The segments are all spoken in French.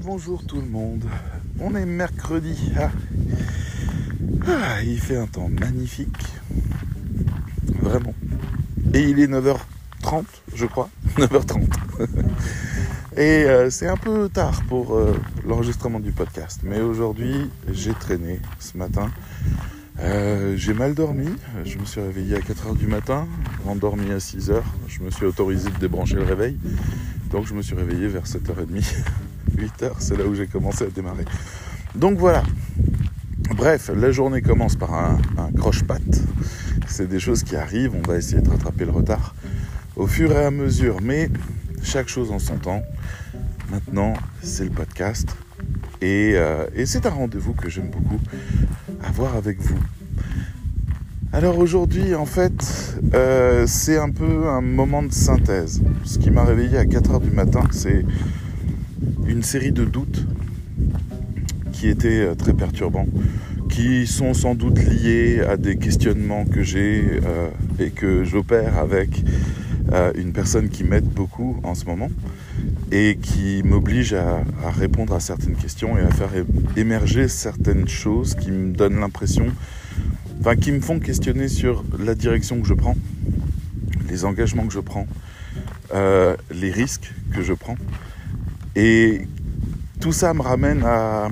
Bonjour tout le monde. On est mercredi. Ah. Ah, il fait un temps magnifique. Vraiment. Et il est 9h30, je crois. 9h30. Et euh, c'est un peu tard pour euh, l'enregistrement du podcast. Mais aujourd'hui, j'ai traîné ce matin. Euh, j'ai mal dormi. Je me suis réveillé à 4h du matin, endormi à 6h. Je me suis autorisé de débrancher le réveil. Donc je me suis réveillé vers 7h30. 8h, c'est là où j'ai commencé à démarrer. Donc voilà. Bref, la journée commence par un, croche-patte. C'est des choses qui arrivent. On va essayer de rattraper le retard au fur et à mesure. Mais chaque chose en son temps. Maintenant, c'est le podcast. Et, euh, c'est un rendez-vous que j'aime beaucoup avoir avec vous. Alors aujourd'hui, en fait, euh, c'est un peu un moment de synthèse. Ce qui m'a réveillé à 4h du matin, c'est une série de doutes qui étaient euh, très perturbants, qui sont sans doute liés à des questionnements que j'ai euh, et que j'opère avec euh, une personne qui m'aide beaucoup en ce moment et qui m'oblige à, répondre à certaines questions et à faire émerger certaines choses qui me donnent l'impression, enfin qui me font questionner sur la direction que je prends, les engagements que je prends, les risques que je prends. Et tout ça me ramène à,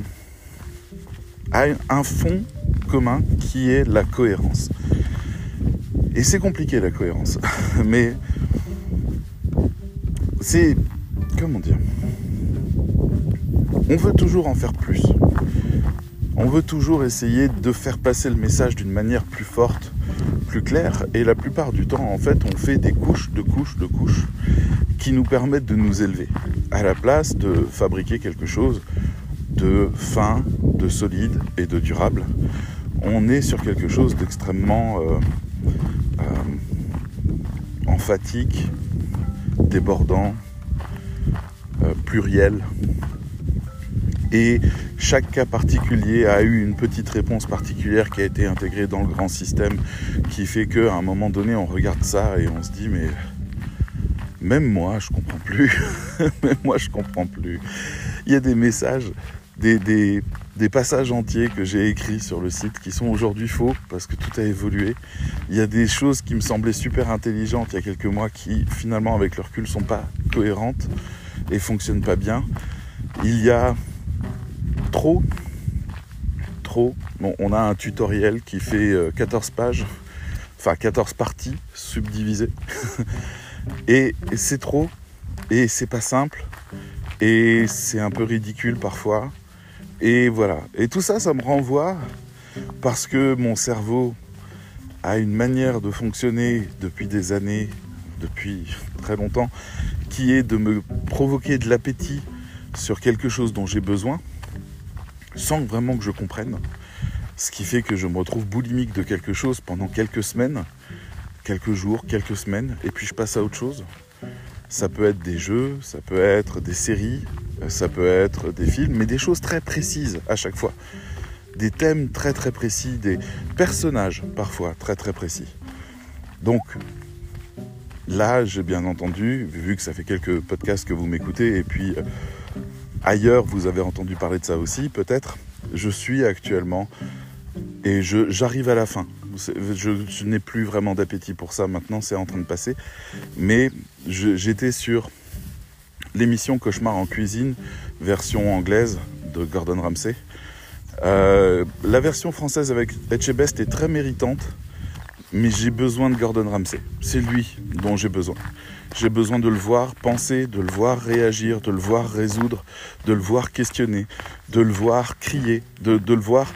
un fond commun qui est la cohérence. Et c'est compliqué la cohérence, mais c'est comment dire On veut toujours en faire plus. On veut toujours essayer de faire passer le message d'une manière plus forte, plus claire, et la plupart du temps, en fait, on fait des couches, de couches, de couches qui nous permettent de nous élever, à la place de fabriquer quelque chose de fin, de solide et de durable. On est sur quelque chose d'extrêmement euh, euh, emphatique, débordant, euh, pluriel. Et chaque cas particulier a eu une petite réponse particulière qui a été intégrée dans le grand système, qui fait qu'à un moment donné, on regarde ça et on se dit, mais même moi, je comprends plus. même moi, je comprends plus. Il y a des messages, des, des, passages entiers que j'ai écrits sur le site qui sont aujourd'hui faux parce que tout a évolué. Il y a des choses qui me semblaient super intelligentes il y a quelques mois qui, finalement, avec le recul, sont pas cohérentes et fonctionnent pas bien. Il y a trop, trop. Bon, on a un tutoriel qui fait 14 pages, enfin 14 parties subdivisées. et c'est trop, et c'est pas simple, et c'est un peu ridicule parfois. Et voilà. Et tout ça, ça me renvoie parce que mon cerveau a une manière de fonctionner depuis des années, depuis très longtemps, qui est de me provoquer de l'appétit sur quelque chose dont j'ai besoin, sans vraiment que je comprenne. Ce qui fait que je me retrouve boulimique de quelque chose pendant quelques semaines, quelques jours, quelques semaines, et puis je passe à autre chose. Ça peut être des jeux, ça peut être des séries, ça peut être des films, mais des choses très précises à chaque fois. Des thèmes très très précis, des personnages parfois très très précis. Donc là, j'ai bien entendu, vu que ça fait quelques podcasts que vous m'écoutez, et puis euh, ailleurs vous avez entendu parler de ça aussi, peut-être, je suis actuellement et j'arrive à la fin. Je, n'ai plus vraiment d'appétit pour ça maintenant, c'est en train de passer. Mais j'étais sur l'émission Cauchemar en cuisine, version anglaise de Gordon Ramsay. Euh, la version française avec Etchebest est très méritante, mais j'ai besoin de Gordon Ramsay. C'est lui dont j'ai besoin. J'ai besoin de le voir penser, de le voir réagir, de le voir résoudre, de le voir questionner, de le voir crier, de le voir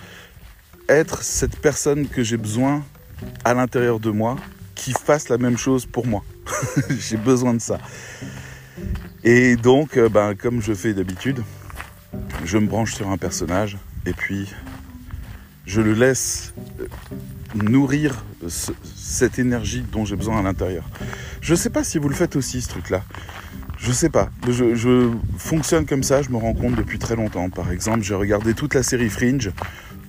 être cette personne que j'ai besoin à l'intérieur de moi qui fasse la même chose pour moi. j'ai besoin de ça. Et donc, euh, ben, comme je fais d'habitude, je me branche sur un personnage et puis je le laisse euh, nourrir ce, cette énergie dont j'ai besoin à l'intérieur. Je ne sais pas si vous le faites aussi, ce truc-là. Je sais pas. Je, fonctionne comme ça, je me rends compte depuis très longtemps. Par exemple, j'ai regardé toute la série Fringe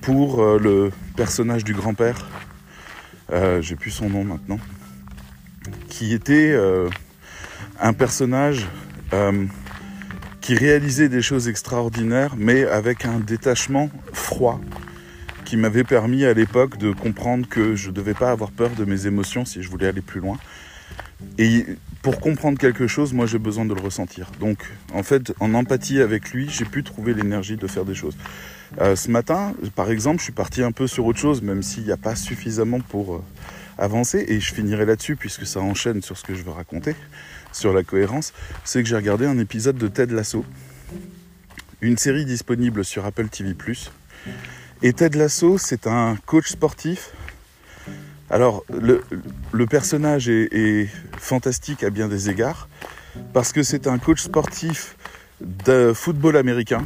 pour euh, le personnage du grand-père. Euh, j'ai plus son nom maintenant. Qui était euh, un personnage qui réalisait des choses extraordinaires, mais avec un détachement froid, qui m'avait permis à l'époque de comprendre que je ne devais pas avoir peur de mes émotions si je voulais aller plus loin. Et pour comprendre quelque chose, moi j'ai besoin de le ressentir. Donc en fait, en empathie avec lui, j'ai pu trouver l'énergie de faire des choses. Euh, ce matin, par exemple, je suis parti un peu sur autre chose, même s'il n'y a pas suffisamment pour euh, avancer, et je finirai là-dessus puisque ça enchaîne sur ce que je veux raconter, sur la cohérence, c'est que j'ai regardé un épisode de Ted Lasso, une série disponible sur Apple TV ⁇ et Ted Lasso, c'est un coach sportif. Alors, le, personnage est, fantastique à bien des égards, parce que c'est un coach sportif de football américain.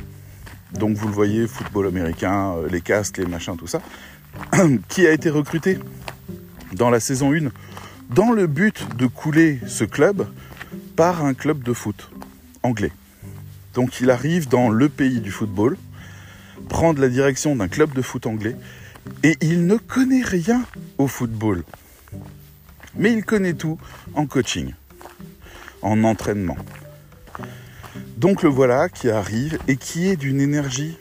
Donc, vous le voyez, football américain, euh, les casques, les machins, tout ça, qui a été recruté dans la saison 1 dans le but de couler ce club par un club de foot anglais. Donc, il arrive dans le pays du football prendre la direction d'un club de foot anglais et il ne connaît rien au football. Mais il connaît tout en coaching, en entraînement. Donc le voilà qui arrive et qui est d'une énergie.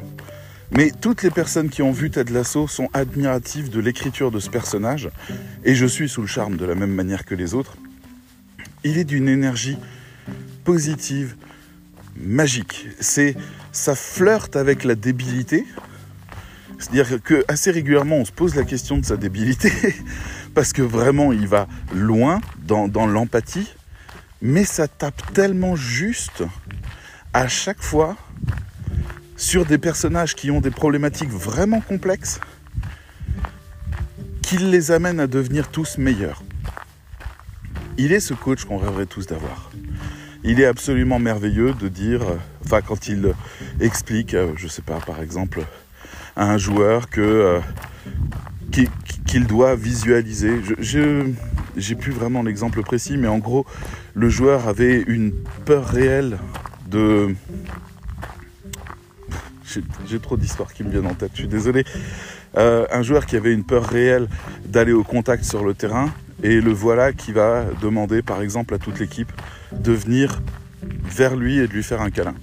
Mais toutes les personnes qui ont vu Ted Lasso sont admiratives de l'écriture de ce personnage et je suis sous le charme de la même manière que les autres. Il est d'une énergie positive, magique. C'est ça flirte avec la débilité. C'est-à-dire que assez régulièrement, on se pose la question de sa débilité parce que vraiment, il va loin dans, dans l'empathie, mais ça tape tellement juste à chaque fois sur des personnages qui ont des problématiques vraiment complexes qu'il les amène à devenir tous meilleurs. Il est ce coach qu'on rêverait tous d'avoir il est absolument merveilleux de dire, enfin quand il explique, euh, je sais pas, par exemple, à un joueur euh, qu'il doit visualiser. J'ai plus vraiment l'exemple précis, mais en gros, le joueur avait une peur réelle de j'ai trop d'histoires qui me viennent en tête, je suis désolé. un joueur qui avait une peur réelle d'aller au contact sur le terrain, et le voilà qui va demander par exemple à toute l'équipe de venir vers lui et de lui faire un câlin.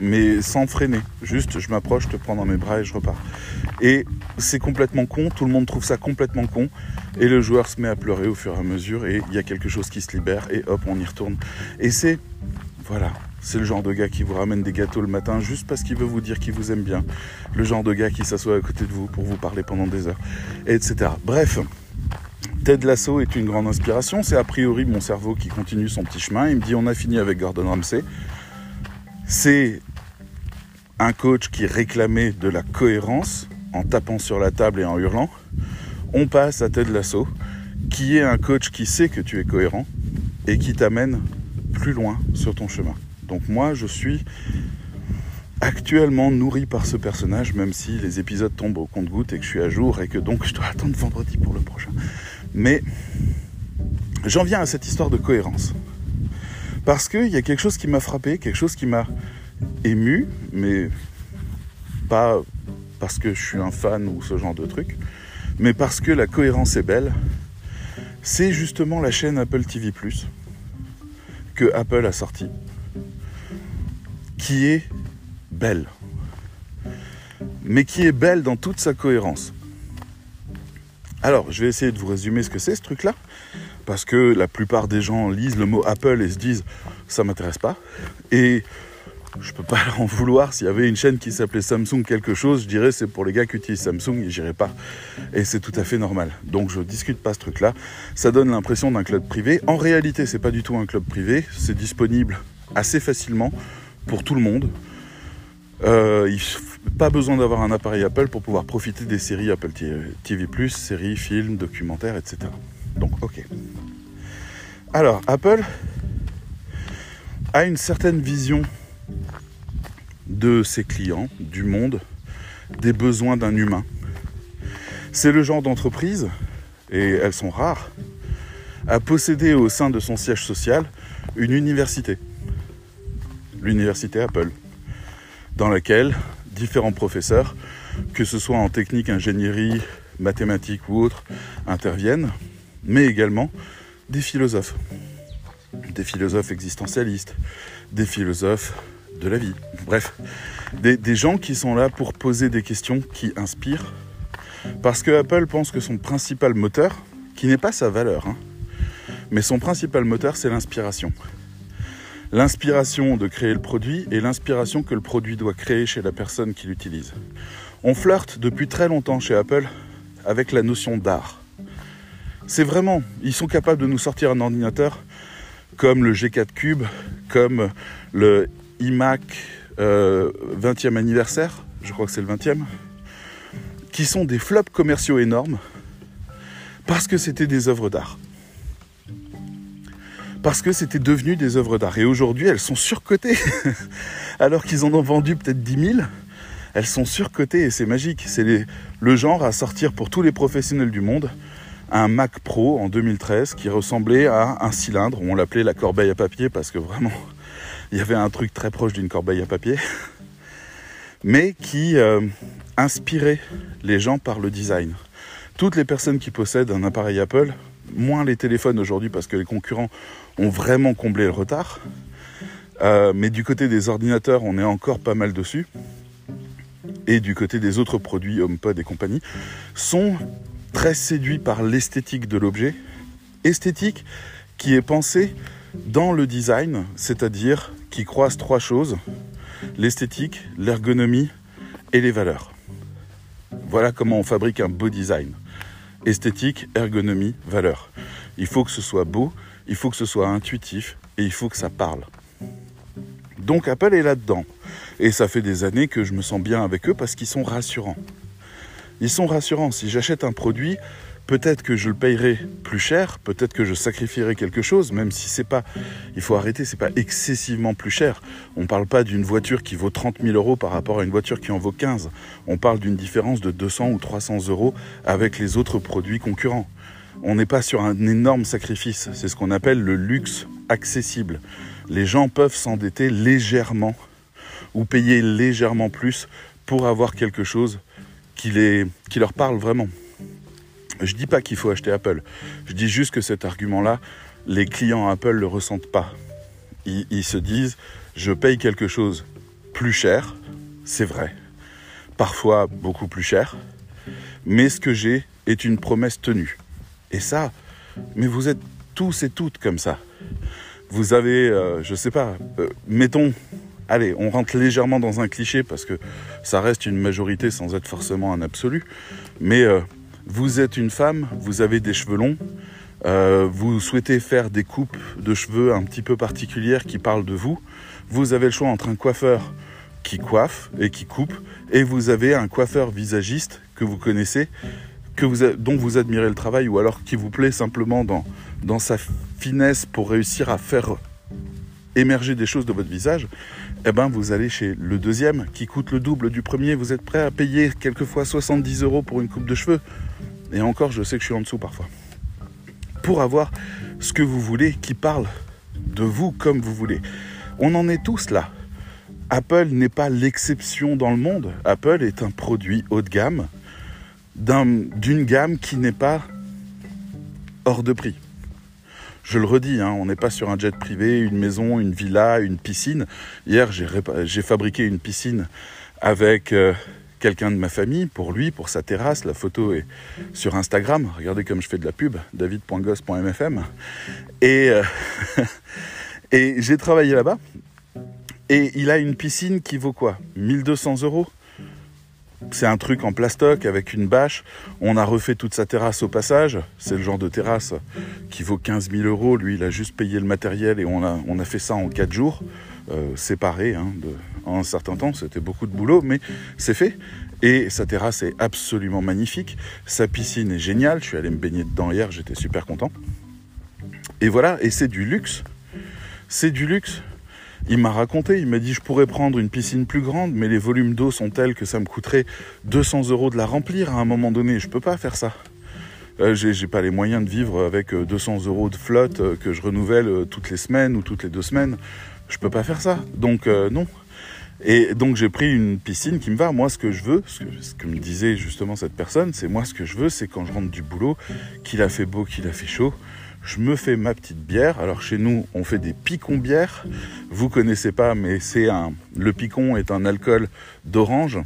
Mais sans freiner. Juste, je m'approche, te prends dans mes bras et je repars. Et c'est complètement con, tout le monde trouve ça complètement con. Et le joueur se met à pleurer au fur et à mesure et il y a quelque chose qui se libère et hop, on y retourne. Et c'est, voilà, c'est le genre de gars qui vous ramène des gâteaux le matin juste parce qu'il veut vous dire qu'il vous aime bien. Le genre de gars qui s'assoit à côté de vous pour vous parler pendant des heures, etc. Bref, Ted Lasso est une grande inspiration. C'est a priori mon cerveau qui continue son petit chemin. Il me dit on a fini avec Gordon Ramsay. C'est un coach qui réclamait de la cohérence en tapant sur la table et en hurlant. On passe à Ted Lasso, qui est un coach qui sait que tu es cohérent et qui t'amène plus loin sur ton chemin. Donc moi, je suis actuellement nourri par ce personnage, même si les épisodes tombent au compte-goutte et que je suis à jour et que donc je dois attendre vendredi pour le prochain. Mais j'en viens à cette histoire de cohérence. Parce qu'il y a quelque chose qui m'a frappé, quelque chose qui m'a ému, mais pas parce que je suis un fan ou ce genre de truc, mais parce que la cohérence est belle. C'est justement la chaîne Apple TV ⁇ que Apple a sorti, qui est belle, mais qui est belle dans toute sa cohérence. Alors, je vais essayer de vous résumer ce que c'est ce truc-là, parce que la plupart des gens lisent le mot Apple et se disent ça m'intéresse pas. Et je peux pas en vouloir. S'il y avait une chaîne qui s'appelait Samsung quelque chose, je dirais c'est pour les gars qui utilisent Samsung et j'irai pas. Et c'est tout à fait normal. Donc je discute pas ce truc-là. Ça donne l'impression d'un club privé. En réalité, c'est pas du tout un club privé. C'est disponible assez facilement pour tout le monde. Euh, pas besoin d'avoir un appareil Apple pour pouvoir profiter des séries Apple TV+, séries, films, documentaires, etc. Donc, ok. Alors, Apple a une certaine vision de ses clients, du monde, des besoins d'un humain. C'est le genre d'entreprise, et elles sont rares, à posséder au sein de son siège social une université. L'université Apple, dans laquelle différents professeurs, que ce soit en technique, ingénierie, mathématiques ou autres, interviennent, mais également des philosophes, des philosophes existentialistes, des philosophes de la vie. Bref, des, gens qui sont là pour poser des questions qui inspirent. Parce que Apple pense que son principal moteur, qui n'est pas sa valeur, hein, mais son principal moteur, c'est l'inspiration. L'inspiration de créer le produit et l'inspiration que le produit doit créer chez la personne qui l'utilise. On flirte depuis très longtemps chez Apple avec la notion d'art. C'est vraiment, ils sont capables de nous sortir un ordinateur comme le G4 Cube, comme le iMac 20e euh, anniversaire, je crois que c'est le 20e, qui sont des flops commerciaux énormes parce que c'était des œuvres d'art. Parce que c'était devenu des œuvres d'art. Et aujourd'hui, elles sont surcotées. Alors qu'ils en ont vendu peut-être 10 000, elles sont surcotées et c'est magique. C'est le genre à sortir pour tous les professionnels du monde un Mac Pro en 2013 qui ressemblait à un cylindre. On l'appelait la corbeille à papier parce que vraiment, il y avait un truc très proche d'une corbeille à papier. Mais qui euh, inspirait les gens par le design. Toutes les personnes qui possèdent un appareil Apple, moins les téléphones aujourd'hui parce que les concurrents ont vraiment comblé le retard. Euh, mais du côté des ordinateurs, on est encore pas mal dessus. Et du côté des autres produits HomePod et compagnie, sont très séduit par l'esthétique de l'objet, esthétique qui est pensée dans le design, c'est-à-dire qui croise trois choses, l'esthétique, l'ergonomie et les valeurs. Voilà comment on fabrique un beau design. Esthétique, ergonomie, valeur. Il faut que ce soit beau, il faut que ce soit intuitif et il faut que ça parle. Donc Apple est là-dedans. Et ça fait des années que je me sens bien avec eux parce qu'ils sont rassurants ils sont rassurants. Si j'achète un produit, peut-être que je le payerai plus cher, peut-être que je sacrifierai quelque chose, même si c'est pas, il faut arrêter, c'est pas excessivement plus cher. On parle pas d'une voiture qui vaut 30 000 euros par rapport à une voiture qui en vaut 15. On parle d'une différence de 200 ou 300 euros avec les autres produits concurrents. On n'est pas sur un énorme sacrifice. C'est ce qu'on appelle le luxe accessible. Les gens peuvent s'endetter légèrement ou payer légèrement plus pour avoir quelque chose qui, qui leur parle vraiment. Je dis pas qu'il faut acheter Apple. Je dis juste que cet argument-là, les clients Apple ne le ressentent pas. Ils, ils, se disent, je paye quelque chose plus cher, c'est vrai. Parfois beaucoup plus cher. Mais ce que j'ai est une promesse tenue. Et ça, mais vous êtes tous et toutes comme ça. Vous avez, euh, je sais pas, euh, mettons allez, on rentre légèrement dans un cliché parce que ça reste une majorité sans être forcément un absolu. Mais euh, vous êtes une femme, vous avez des cheveux longs, euh, vous souhaitez faire des coupes de cheveux un petit peu particulières qui parlent de vous. Vous avez le choix entre un coiffeur qui coiffe et qui coupe, et vous avez un coiffeur visagiste que vous connaissez, dont vous admirez le travail, ou alors qui vous plaît simplement dans sa finesse pour réussir à faire émerger des choses de votre visage, eh ben vous allez chez le deuxième qui coûte le double du premier. Vous êtes prêt à payer quelquefois 70 euros pour une coupe de cheveux? Et encore, je sais que je suis en dessous parfois. Pour avoir ce que vous voulez qui parle de vous comme vous voulez. On en est tous là. Apple n'est pas l'exception dans le monde. Apple est un produit haut de gamme d'une gamme qui n'est pas hors de prix. Je le redis, hein, on n'est pas sur un jet privé, une maison, une villa, une piscine. Hier, j'ai fabriqué une piscine avec euh, quelqu'un de ma famille, pour lui, pour sa terrasse. La photo est sur Instagram. Regardez comme je fais de la pub, david.goss.mfm. Et, euh, et j'ai travaillé là-bas. Et il a une piscine qui vaut quoi? 1200 euros? C'est un truc en plastoc avec une bâche. On a refait toute sa terrasse au passage. C'est le genre de terrasse qui vaut 15 000 euros. Lui, il a juste payé le matériel et on a, fait ça en 4 jours, euh, séparés hein, en un certain temps. C'était beaucoup de boulot, mais c'est fait. Et sa terrasse est absolument magnifique. Sa piscine est géniale. Je suis allé me baigner dedans hier, j'étais super content. Et voilà, et c'est du luxe. C'est du luxe. Il m'a raconté, il m'a dit je pourrais prendre une piscine plus grande, mais les volumes d'eau sont tels que ça me coûterait 200 euros de la remplir à un moment donné. Je peux pas faire ça. Euh, j'ai pas les moyens de vivre avec 200 euh, euros de flotte euh, que je renouvelle euh, toutes les semaines ou toutes les deux semaines. Je peux pas faire ça. Donc non. Et donc j'ai pris une piscine qui me va. Moi, ce que je veux, ce que, ce que me disait justement cette personne, c'est moi ce que je veux, c'est quand je rentre du boulot, qu'il a fait beau, qu'il a fait chaud, je me fais ma petite bière. Alors chez nous, on fait des picons bières. Vous connaissez pas, mais c'est un. Le picon est un alcool d'orange,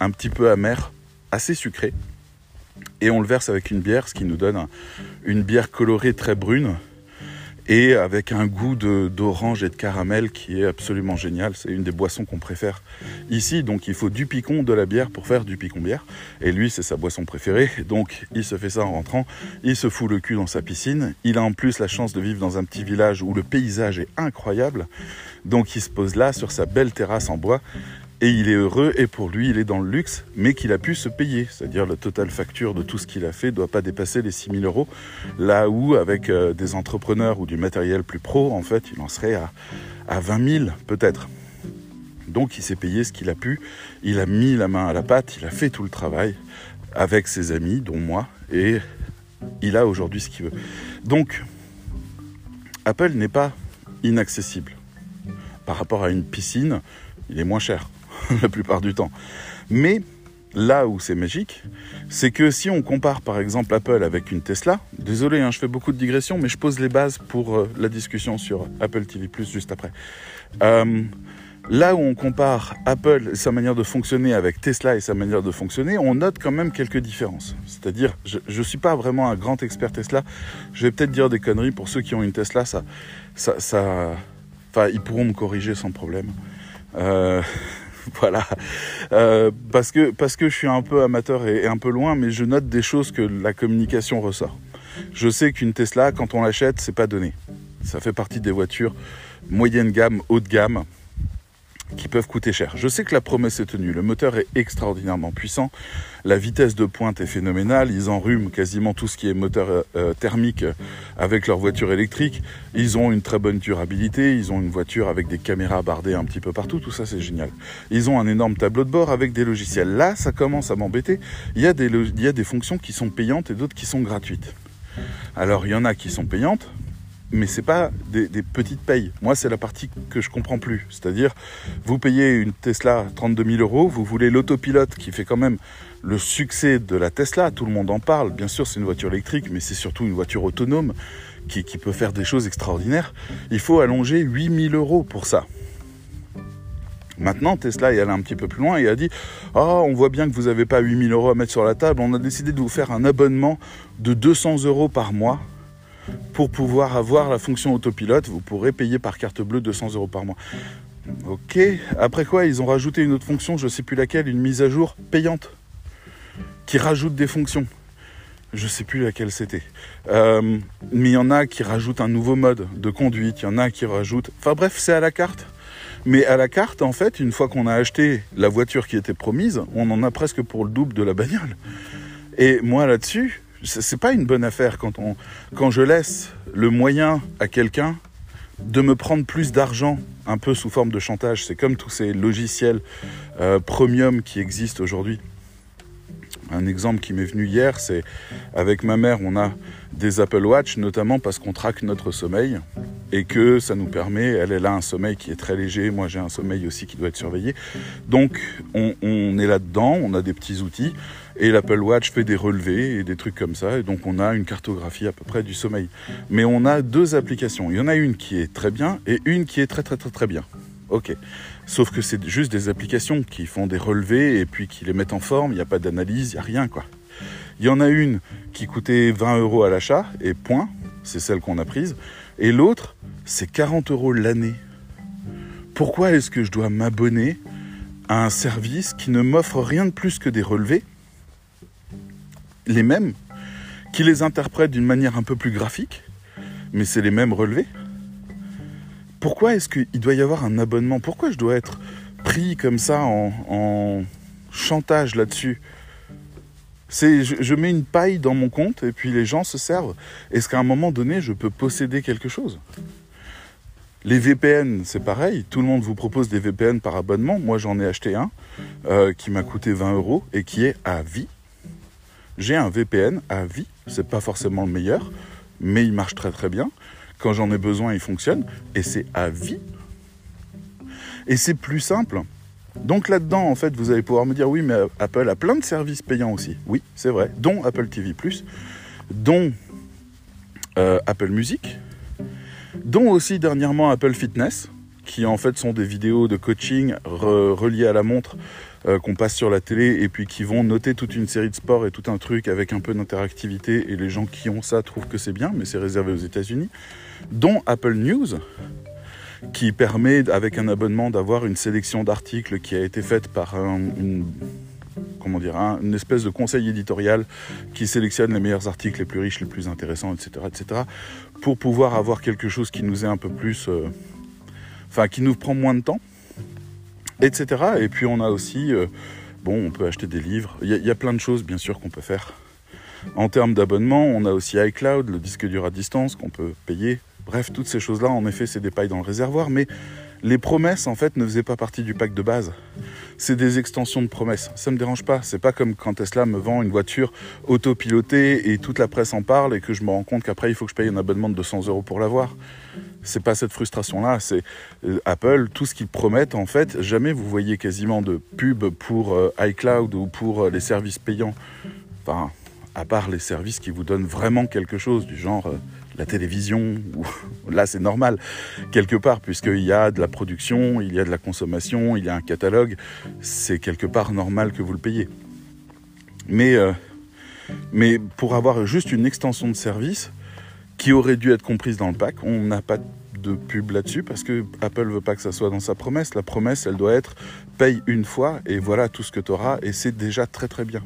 un petit peu amer, assez sucré. Et on le verse avec une bière, ce qui nous donne une bière colorée très brune et avec un goût d'orange et de caramel qui est absolument génial. C'est une des boissons qu'on préfère ici. Donc il faut du picon, de la bière pour faire du picon bière. Et lui, c'est sa boisson préférée. Donc il se fait ça en rentrant. Il se fout le cul dans sa piscine. Il a en plus la chance de vivre dans un petit village où le paysage est incroyable. Donc il se pose là sur sa belle terrasse en bois et il est heureux et pour lui il est dans le luxe mais qu'il a pu se payer. C'est-à-dire la totale facture de tout ce qu'il a fait ne doit pas dépasser les 6000 euros. Là où avec euh, des entrepreneurs ou du matériel plus pro en fait il en serait à, à 20 000 peut-être. Donc il s'est payé ce qu'il a pu. Il a mis la main à la pâte il a fait tout le travail avec ses amis dont moi et il a aujourd'hui ce qu'il veut. Donc Apple n'est pas inaccessible. Par rapport à une piscine il est moins cher la plupart du temps. Mais là où c'est magique, c'est que si on compare par exemple Apple avec une Tesla, désolé, hein, je fais beaucoup de digressions, mais je pose les bases pour euh, la discussion sur Apple TV juste après. Euh, là où on compare Apple, sa manière de fonctionner avec Tesla et sa manière de fonctionner, on note quand même quelques différences. C'est-à-dire, je ne suis pas vraiment un grand expert Tesla. Je vais peut-être dire des conneries pour ceux qui ont une Tesla, ça, ça, ils pourront me corriger sans problème. Euh, voilà, euh, parce que parce que je suis un peu amateur et, un peu loin, mais je note des choses que la communication ressort. Je sais qu'une Tesla, quand on l'achète, c'est pas donné. Ça fait partie des voitures moyenne gamme, haut de gamme qui peuvent coûter cher. Je sais que la promesse est tenue. Le moteur est extraordinairement puissant. La vitesse de pointe est phénoménale. Ils enrhument quasiment tout ce qui est moteur euh, euh, thermique avec leur voiture électrique. Ils ont une très bonne durabilité. Ils ont une voiture avec des caméras bardées un petit peu partout. Tout ça, c'est génial. Ils ont un énorme tableau de bord avec des logiciels. Là, ça commence à m'embêter. Il y a des fonctions qui sont payantes et d'autres qui sont gratuites. Alors, il y en a qui sont payantes, mais c'est pas des, petites payes. Moi, c'est la partie que je comprends plus. C'est-à-dire, vous payez une Tesla 32 000 euros, vous voulez l'autopilote qui fait quand même le succès de la Tesla. Tout le monde en parle. Bien sûr, c'est une voiture électrique, mais c'est surtout une voiture autonome qui, peut faire des choses extraordinaires. Il faut allonger 8 000 euros pour ça. Maintenant, Tesla est allé un petit peu plus loin et a dit Oh, on voit bien que vous n'avez pas 8000 euros à mettre sur la table. On a décidé de vous faire un abonnement de 200 euros par mois pour pouvoir avoir la fonction autopilote, vous pourrez payer par carte bleue 200 euros par mois. Ok. Après quoi, ils ont rajouté une autre fonction, je ne sais plus laquelle, une mise à jour payante qui rajoute des fonctions. Je ne sais plus laquelle c'était. Euh, mais il y en a qui rajoutent un nouveau mode de conduite, il y en a qui rajoutent. Enfin bref, c'est à la carte. Mais à la carte, en fait, une fois qu'on a acheté la voiture qui était promise, on en a presque pour le double de la bagnole. Et moi là-dessus, c'est pas une bonne affaire quand, on, quand je laisse le moyen à quelqu'un de me prendre plus d'argent, un peu sous forme de chantage. C'est comme tous ces logiciels euh, premium qui existent aujourd'hui. Un exemple qui m'est venu hier, c'est avec ma mère, on a des Apple Watch, notamment parce qu'on traque notre sommeil et que ça nous permet, elle, elle a un sommeil qui est très léger, moi j'ai un sommeil aussi qui doit être surveillé. Donc on, on est là-dedans, on a des petits outils et l'Apple Watch fait des relevés et des trucs comme ça, et donc on a une cartographie à peu près du sommeil. Mais on a deux applications, il y en a une qui est très bien et une qui est très très très très bien. Ok. Sauf que c'est juste des applications qui font des relevés et puis qui les mettent en forme, il n'y a pas d'analyse, il n'y a rien quoi. Il y en a une qui coûtait 20 euros à l'achat et point, c'est celle qu'on a prise. Et l'autre, c'est 40 euros l'année. Pourquoi est-ce que je dois m'abonner à un service qui ne m'offre rien de plus que des relevés, les mêmes, qui les interprètent d'une manière un peu plus graphique, mais c'est les mêmes relevés pourquoi est-ce qu'il doit y avoir un abonnement? Pourquoi je dois être pris comme ça en, chantage là-dessus? C'est, je, mets une paille dans mon compte et puis les gens se servent. Est-ce qu'à un moment donné, je peux posséder quelque chose? Les VPN, c'est pareil. Tout le monde vous propose des VPN par abonnement. Moi, j'en ai acheté un euh, qui m'a coûté 20 euros et qui est à vie. J'ai un VPN à vie. C'est pas forcément le meilleur, mais il marche très très bien. Quand j'en ai besoin, il fonctionne. Et c'est à vie. Et c'est plus simple. Donc là-dedans, en fait, vous allez pouvoir me dire, oui, mais Apple a plein de services payants aussi. Oui, c'est vrai, dont Apple TV ⁇ dont euh, Apple Music, dont aussi dernièrement Apple Fitness, qui en fait sont des vidéos de coaching reliées à la montre euh, qu'on passe sur la télé et puis qui vont noter toute une série de sports et tout un truc avec un peu d'interactivité et les gens qui ont ça trouvent que c'est bien, mais c'est réservé aux États-Unis, dont Apple News, qui permet avec un abonnement d'avoir une sélection d'articles qui a été faite par une comment dire, une espèce de conseil éditorial qui sélectionne les meilleurs articles les plus riches, les plus intéressants, etc., etc., pour pouvoir avoir quelque chose qui nous est un peu plus, euh, enfin, qui nous prend moins de temps, etc. Et puis on a aussi, euh, bon, on peut acheter des livres. Il y, a plein de choses, bien sûr, qu'on peut faire. En termes d'abonnement, on a aussi iCloud, le disque dur à distance qu'on peut payer. Bref, toutes ces choses-là, en effet, c'est des pailles dans le réservoir, mais les promesses, en fait, ne faisaient pas partie du pack de base. C'est des extensions de promesses. Ça me dérange pas. C'est pas comme quand Tesla me vend une voiture autopilotée et toute la presse en parle et que je me rends compte qu'après il faut que je paye un abonnement de 200 euros pour l'avoir. C'est pas cette frustration-là. C'est euh, Apple, tout ce qu'ils promettent, en fait, jamais vous voyez quasiment de pub pour euh, iCloud ou pour euh, les services payants. Enfin, à part les services qui vous donnent vraiment quelque chose, du genre la télévision, là c'est normal, quelque part, puisqu'il y a de la production, il y a de la consommation, il y a un catalogue, c'est quelque part normal que vous le payez. Mais, euh, mais pour avoir juste une extension de service qui aurait dû être comprise dans le pack, on n'a pas de pub là-dessus parce que Apple veut pas que ça soit dans sa promesse. La promesse, elle doit être paye une fois et voilà tout ce que tu auras et c'est déjà très très bien.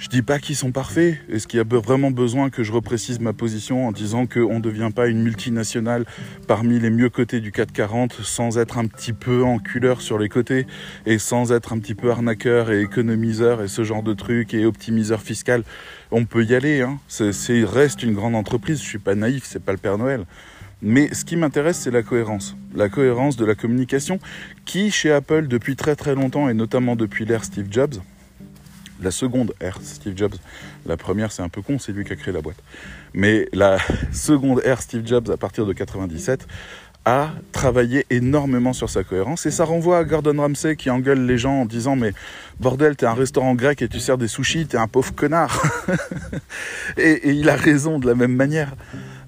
Je dis pas qu'ils sont parfaits. Est-ce qu'il y a vraiment besoin que je reprécise ma position en disant qu'on ne devient pas une multinationale parmi les mieux cotés du 440 sans être un petit peu enculeur sur les côtés et sans être un petit peu arnaqueur et économiseur et ce genre de trucs et optimiseur fiscal? On peut y aller. Hein. C'est reste une grande entreprise. Je suis pas naïf. C'est pas le Père Noël. Mais ce qui m'intéresse, c'est la cohérence. La cohérence de la communication qui, chez Apple, depuis très très longtemps, et notamment depuis l'ère Steve Jobs, la seconde ère Steve Jobs, la première c'est un peu con, c'est lui qui a créé la boîte. Mais la seconde ère Steve Jobs à partir de 97 a travaillé énormément sur sa cohérence. Et ça renvoie à Gordon Ramsay qui engueule les gens en disant mais bordel t'es un restaurant grec et tu sers des sushis t'es un pauvre connard. Et, il a raison de la même manière.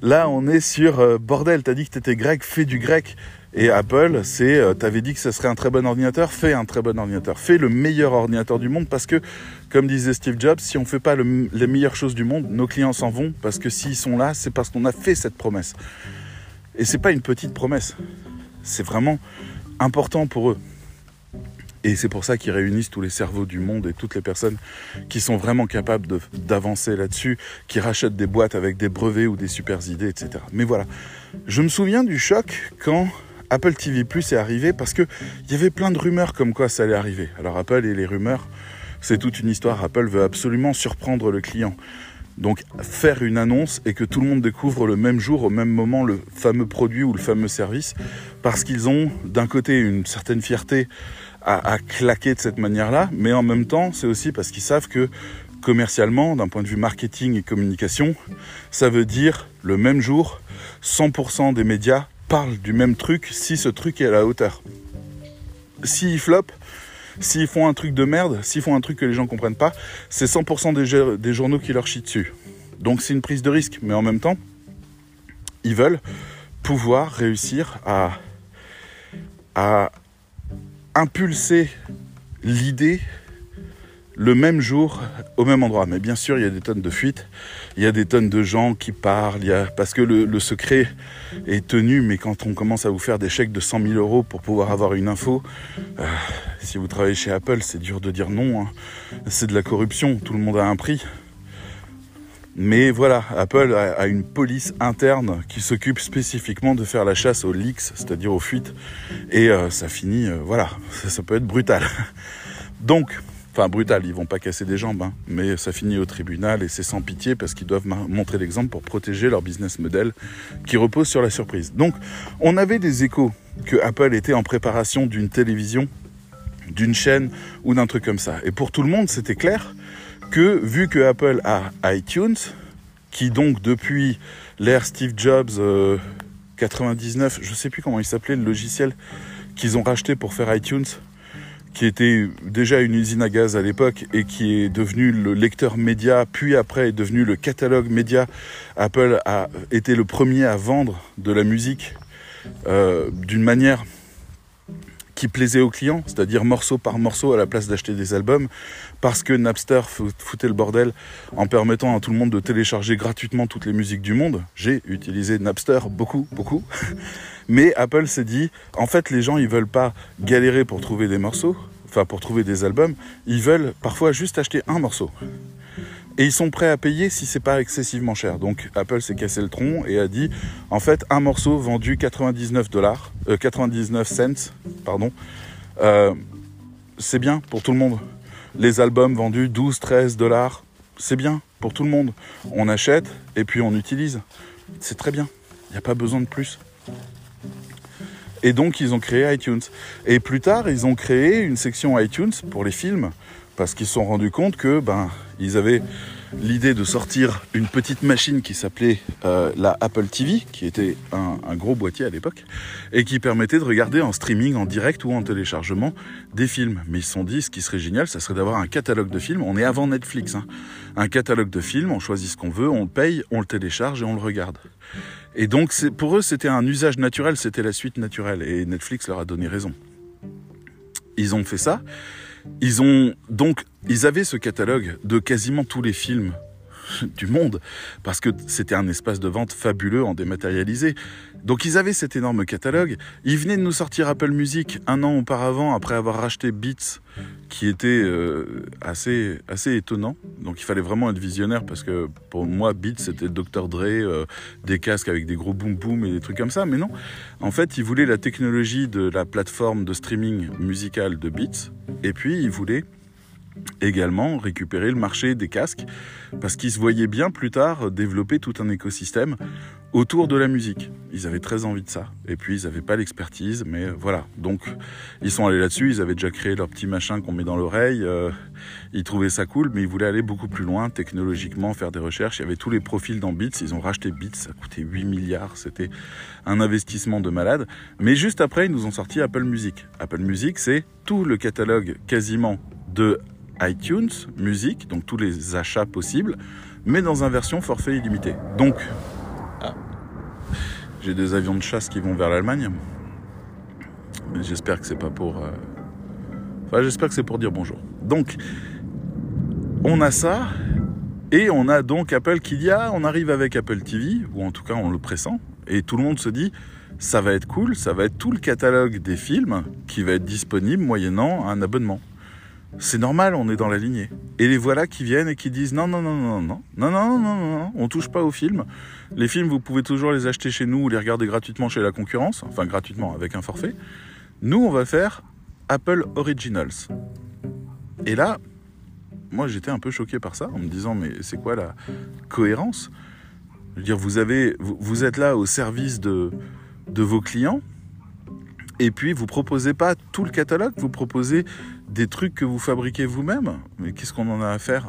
Là on est sur euh, bordel t'as dit que t'étais grec fais du grec et Apple, c'est, euh, t'avais dit que ce serait un très bon ordinateur, fais un très bon ordinateur, fais le meilleur ordinateur du monde parce que, comme disait Steve Jobs, si on fait pas les meilleures choses du monde, nos clients s'en vont parce que s'ils sont là, c'est parce qu'on a fait cette promesse. Et c'est pas une petite promesse, c'est vraiment important pour eux. Et c'est pour ça qu'ils réunissent tous les cerveaux du monde et toutes les personnes qui sont vraiment capables d'avancer là-dessus, qui rachètent des boîtes avec des brevets ou des super idées, etc. Mais voilà, je me souviens du choc quand Apple TV Plus est arrivé parce qu'il y avait plein de rumeurs comme quoi ça allait arriver. Alors Apple et les rumeurs, c'est toute une histoire. Apple veut absolument surprendre le client. Donc faire une annonce et que tout le monde découvre le même jour, au même moment, le fameux produit ou le fameux service, parce qu'ils ont d'un côté une certaine fierté à, à claquer de cette manière-là, mais en même temps c'est aussi parce qu'ils savent que commercialement, d'un point de vue marketing et communication, ça veut dire le même jour, 100% des médias parlent du même truc si ce truc est à la hauteur. S'ils flop, s'ils font un truc de merde, s'ils font un truc que les gens comprennent pas, c'est 100% des, journaux qui leur chient dessus. Donc c'est une prise de risque, mais en même temps, ils veulent pouvoir réussir à impulser l'idée le même jour, au même endroit. Mais bien sûr, il y a des tonnes de fuites, il y a des tonnes de gens qui parlent, il y a... parce que le, secret est tenu, mais quand on commence à vous faire des chèques de 100 000 euros pour pouvoir avoir une info, euh, si vous travaillez chez Apple, c'est dur de dire non. Hein. C'est de la corruption, tout le monde a un prix. Mais voilà, Apple a, une police interne qui s'occupe spécifiquement de faire la chasse aux leaks, c'est-à-dire aux fuites. Et euh, ça finit, euh, voilà, ça peut être brutal. Donc, Enfin, brutal, ils vont pas casser des jambes, hein. mais ça finit au tribunal et c'est sans pitié parce qu'ils doivent montrer l'exemple pour protéger leur business model qui repose sur la surprise. Donc, on avait des échos que Apple était en préparation d'une télévision, d'une chaîne ou d'un truc comme ça. Et pour tout le monde, c'était clair que vu que Apple a iTunes, qui donc depuis l'ère Steve Jobs 99, euh, je sais plus comment il s'appelait le logiciel qu'ils ont racheté pour faire iTunes, qui était déjà une usine à gaz à l'époque et qui est devenu le lecteur média, puis après est devenu le catalogue média. Apple a été le premier à vendre de la musique euh, d'une manière plaisait aux clients, c'est-à-dire morceau par morceau à la place d'acheter des albums, parce que Napster foutait le bordel en permettant à tout le monde de télécharger gratuitement toutes les musiques du monde. J'ai utilisé Napster beaucoup, beaucoup. Mais Apple s'est dit, en fait, les gens, ils veulent pas galérer pour trouver des morceaux, enfin pour trouver des albums, ils veulent parfois juste acheter un morceau. Et ils sont prêts à payer si c'est pas excessivement cher. Donc Apple s'est cassé le tronc et a dit, en fait, un morceau vendu 99 dollars, 99 euh, cents, pardon, euh, c'est bien pour tout le monde. Les albums vendus 12, 13 dollars, c'est bien pour tout le monde. On achète et puis on utilise. C'est très bien. Il n'y a pas besoin de plus. Et donc ils ont créé iTunes. Et plus tard, ils ont créé une section iTunes pour les films parce qu'ils se sont rendus compte que ben ils avaient l'idée de sortir une petite machine qui s'appelait euh, la Apple TV, qui était un, gros boîtier à l'époque, et qui permettait de regarder en streaming, en direct ou en téléchargement des films. Mais ils se sont dit, ce qui serait génial, ça serait d'avoir un catalogue de films. On est avant Netflix, hein. un catalogue de films. On choisit ce qu'on veut, on le paye, on le télécharge et on le regarde. Et donc pour eux, c'était un usage naturel, c'était la suite naturelle. Et Netflix leur a donné raison. Ils ont fait ça. Ils ont donc, ils avaient ce catalogue de quasiment tous les films du monde, parce que c'était un espace de vente fabuleux en dématérialisé. Donc ils avaient cet énorme catalogue. Ils venaient de nous sortir Apple Music un an auparavant, après avoir racheté Beats, qui était euh, assez, assez étonnant. Donc il fallait vraiment être visionnaire, parce que pour moi, Beats, c'était Dr. Dre, euh, des casques avec des gros boom boom et des trucs comme ça. Mais non, en fait, ils voulaient la technologie de la plateforme de streaming musical de Beats, et puis ils voulaient également récupérer le marché des casques parce qu'ils se voyaient bien plus tard développer tout un écosystème autour de la musique. Ils avaient très envie de ça. Et puis ils n'avaient pas l'expertise, mais voilà. Donc ils sont allés là-dessus, ils avaient déjà créé leur petit machin qu'on met dans l'oreille. Euh, ils trouvaient ça cool, mais ils voulaient aller beaucoup plus loin technologiquement, faire des recherches. Il y avait tous les profils dans Beats, ils ont racheté Beats, ça coûtait 8 milliards, c'était un investissement de malade. Mais juste après, ils nous ont sorti Apple Music. Apple Music, c'est tout le catalogue quasiment de iTunes, musique, donc tous les achats possibles, mais dans une version forfait illimité. Donc, ah, j'ai des avions de chasse qui vont vers l'Allemagne. J'espère que c'est pas pour. Euh, enfin, j'espère que c'est pour dire bonjour. Donc, on a ça. Et on a donc Apple qui dit ah, on arrive avec Apple TV, ou en tout cas on le pressent, et tout le monde se dit ça va être cool, ça va être tout le catalogue des films qui va être disponible moyennant un abonnement. C'est normal, on est dans la lignée. Et les voilà qui viennent et qui disent non, non, non, non, non, non, non, non, non, non, on touche pas aux films. Les films, vous pouvez toujours les acheter chez nous ou les regarder gratuitement chez la concurrence, enfin gratuitement avec un forfait. Nous, on va faire Apple Originals. Et là, moi j'étais un peu choqué par ça, en me disant mais c'est quoi la cohérence Je veux dire, vous, avez, vous, êtes là au service de, de vos clients, et puis vous proposez pas tout le catalogue, vous proposez des trucs que vous fabriquez vous-même? Mais qu'est-ce qu'on en a à faire?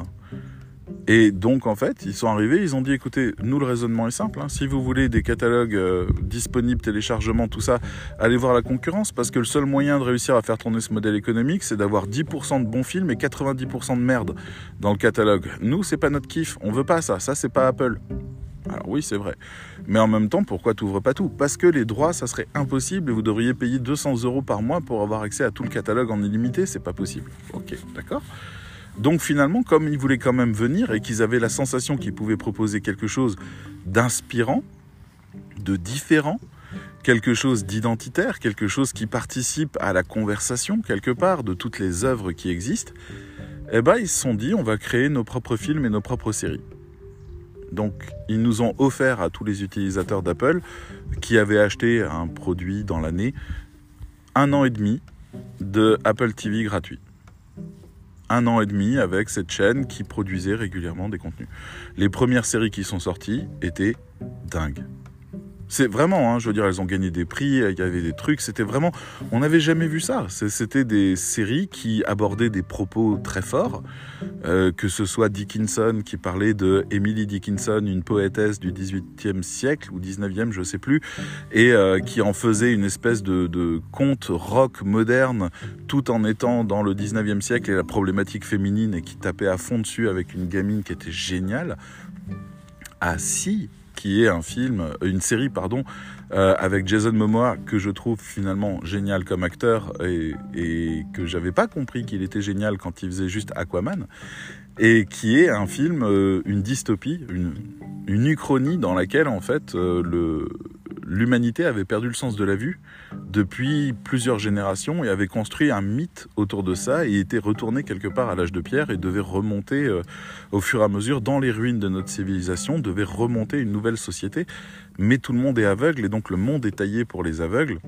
Et donc en fait, ils sont arrivés, ils ont dit écoutez, nous le raisonnement est simple. Hein. si vous voulez des catalogues euh, disponibles, téléchargement, tout ça, allez voir la concurrence parce que le seul moyen de réussir à faire tourner ce modèle économique, c'est d'avoir 10% de bons films et 90% de merde dans le catalogue. Nous, c'est pas notre kiff, on veut pas ça. Ça, c'est pas Apple. Alors oui, c'est vrai. Mais en même temps, pourquoi t'ouvres pas tout? Parce que les droits, ça serait impossible et vous devriez payer 200 euros par mois pour avoir accès à tout le catalogue en illimité. C'est pas possible. Ok, d'accord donc finalement, comme ils voulaient quand même venir et qu'ils avaient la sensation qu'ils pouvaient proposer quelque chose d'inspirant, de différent, quelque chose d'identitaire, quelque chose qui participe à la conversation quelque part de toutes les œuvres qui existent, eh ben ils se sont dit on va créer nos propres films et nos propres séries. Donc, ils nous ont offert à tous les utilisateurs d'Apple qui avaient acheté un produit dans l'année un an et demi de Apple TV gratuit. Un an et demi avec cette chaîne qui produisait régulièrement des contenus. Les premières séries qui sont sorties étaient dingues. C'est vraiment, hein, je veux dire, elles ont gagné des prix, il y avait des trucs, c'était vraiment, on n'avait jamais vu ça. C'était des séries qui abordaient des propos très forts, euh, que ce soit Dickinson qui parlait de Emily Dickinson, une poétesse du 18e siècle ou 19e, je sais plus, et euh, qui en faisait une espèce de, de conte rock moderne, tout en étant dans le 19e siècle et la problématique féminine et qui tapait à fond dessus avec une gamine qui était géniale. Ah si, qui est un film, une série pardon, euh, avec Jason Momoa que je trouve finalement génial comme acteur et, et que j'avais pas compris qu'il était génial quand il faisait juste Aquaman et qui est un film, euh, une dystopie, une, une uchronie dans laquelle en fait euh, le l'humanité avait perdu le sens de la vue depuis plusieurs générations et avait construit un mythe autour de ça et était retourné quelque part à l'âge de pierre et devait remonter euh, au fur et à mesure dans les ruines de notre civilisation, devait remonter une nouvelle société. Mais tout le monde est aveugle et donc le monde est taillé pour les aveugles.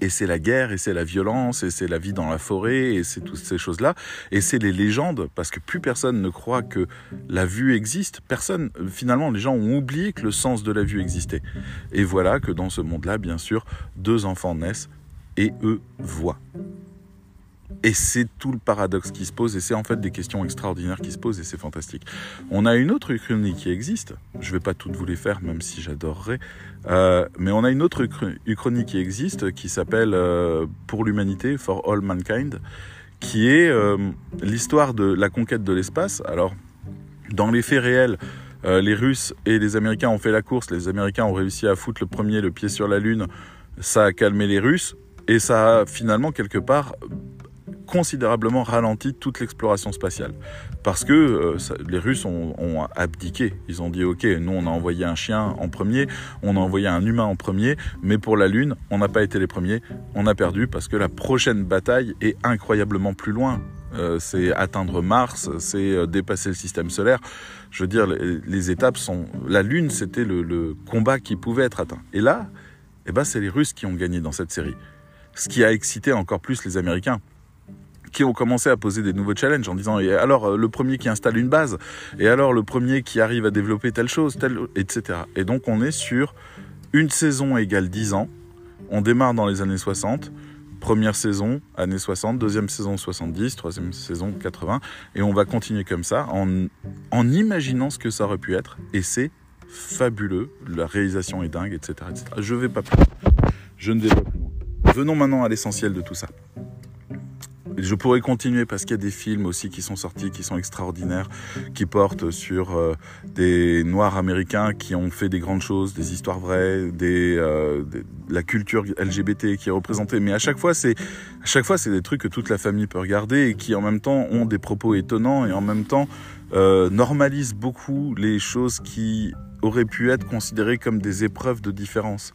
Et c'est la guerre, et c'est la violence, et c'est la vie dans la forêt, et c'est toutes ces choses-là. Et c'est les légendes, parce que plus personne ne croit que la vue existe. Personne, finalement, les gens ont oublié que le sens de la vue existait. Et voilà que dans ce monde-là, bien sûr, deux enfants naissent, et eux voient. Et c'est tout le paradoxe qui se pose, et c'est en fait des questions extraordinaires qui se posent, et c'est fantastique. On a une autre uchronie qui existe, je ne vais pas toutes vous les faire, même si j'adorerais, euh, mais on a une autre uchronie qui existe, qui s'appelle euh, Pour l'humanité, For All Mankind, qui est euh, l'histoire de la conquête de l'espace. Alors, dans les faits réels, les Russes et les Américains ont fait la course, les Américains ont réussi à foutre le premier le pied sur la Lune, ça a calmé les Russes, et ça a finalement quelque part considérablement ralenti toute l'exploration spatiale. Parce que euh, les Russes ont, abdiqué. Ils ont dit, OK, nous on a envoyé un chien en premier, on a envoyé un humain en premier, mais pour la Lune, on n'a pas été les premiers, on a perdu parce que la prochaine bataille est incroyablement plus loin. Euh, c'est atteindre Mars, c'est euh, dépasser le système solaire. Je veux dire, les, les étapes sont... La Lune, c'était le, le, combat qui pouvait être atteint. Et là, eh ben, c'est les Russes qui ont gagné dans cette série. Ce qui a excité encore plus les Américains qui ont commencé à poser des nouveaux challenges en disant et alors euh, le premier qui installe une base et alors le premier qui arrive à développer telle chose, telle, etc. Et donc on est sur une saison égale 10 ans. On démarre dans les années 60. Première saison, années 60, deuxième saison 70, troisième saison 80, et on va continuer comme ça en, en imaginant ce que ça aurait pu être, et c'est fabuleux, la réalisation est dingue, etc. etc. Je vais pas plus. Je ne vais pas plus loin. Venons maintenant à l'essentiel de tout ça. Je pourrais continuer parce qu'il y a des films aussi qui sont sortis, qui sont extraordinaires, qui portent sur euh, des Noirs américains qui ont fait des grandes choses, des histoires vraies, des, euh, la culture LGBT qui est représentée. Mais à chaque fois, c'est à chaque fois c'est des trucs que toute la famille peut regarder et qui en même temps ont des propos étonnants et en même temps euh, normalisent beaucoup les choses qui auraient pu être considérées comme des épreuves de différence.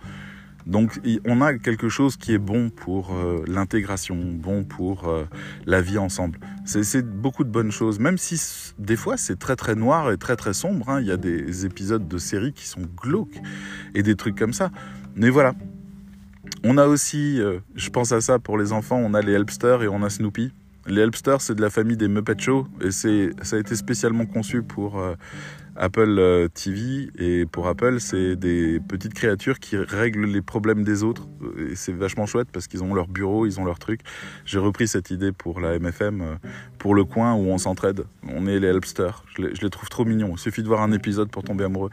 Donc on a quelque chose qui est bon pour euh, l'intégration, bon pour euh, la vie ensemble. C'est beaucoup de bonnes choses, même si des fois c'est très très noir et très très sombre. Hein. Il y a des épisodes de séries qui sont glauques et des trucs comme ça. Mais voilà. On a aussi, euh, je pense à ça pour les enfants, on a les Helpsters et on a Snoopy. Les Helpsters, c'est de la famille des Muppet Show et ça a été spécialement conçu pour Apple euh, TV et pour Apple, c'est des petites créatures qui règlent les problèmes des autres et c'est vachement chouette parce qu'ils ont leur bureau, ils ont leur truc. J'ai repris cette idée pour la MFM euh, pour le coin où on s'entraide. On est les Helpsters. Je les, trouve trop mignons. Il suffit de voir un épisode pour tomber amoureux.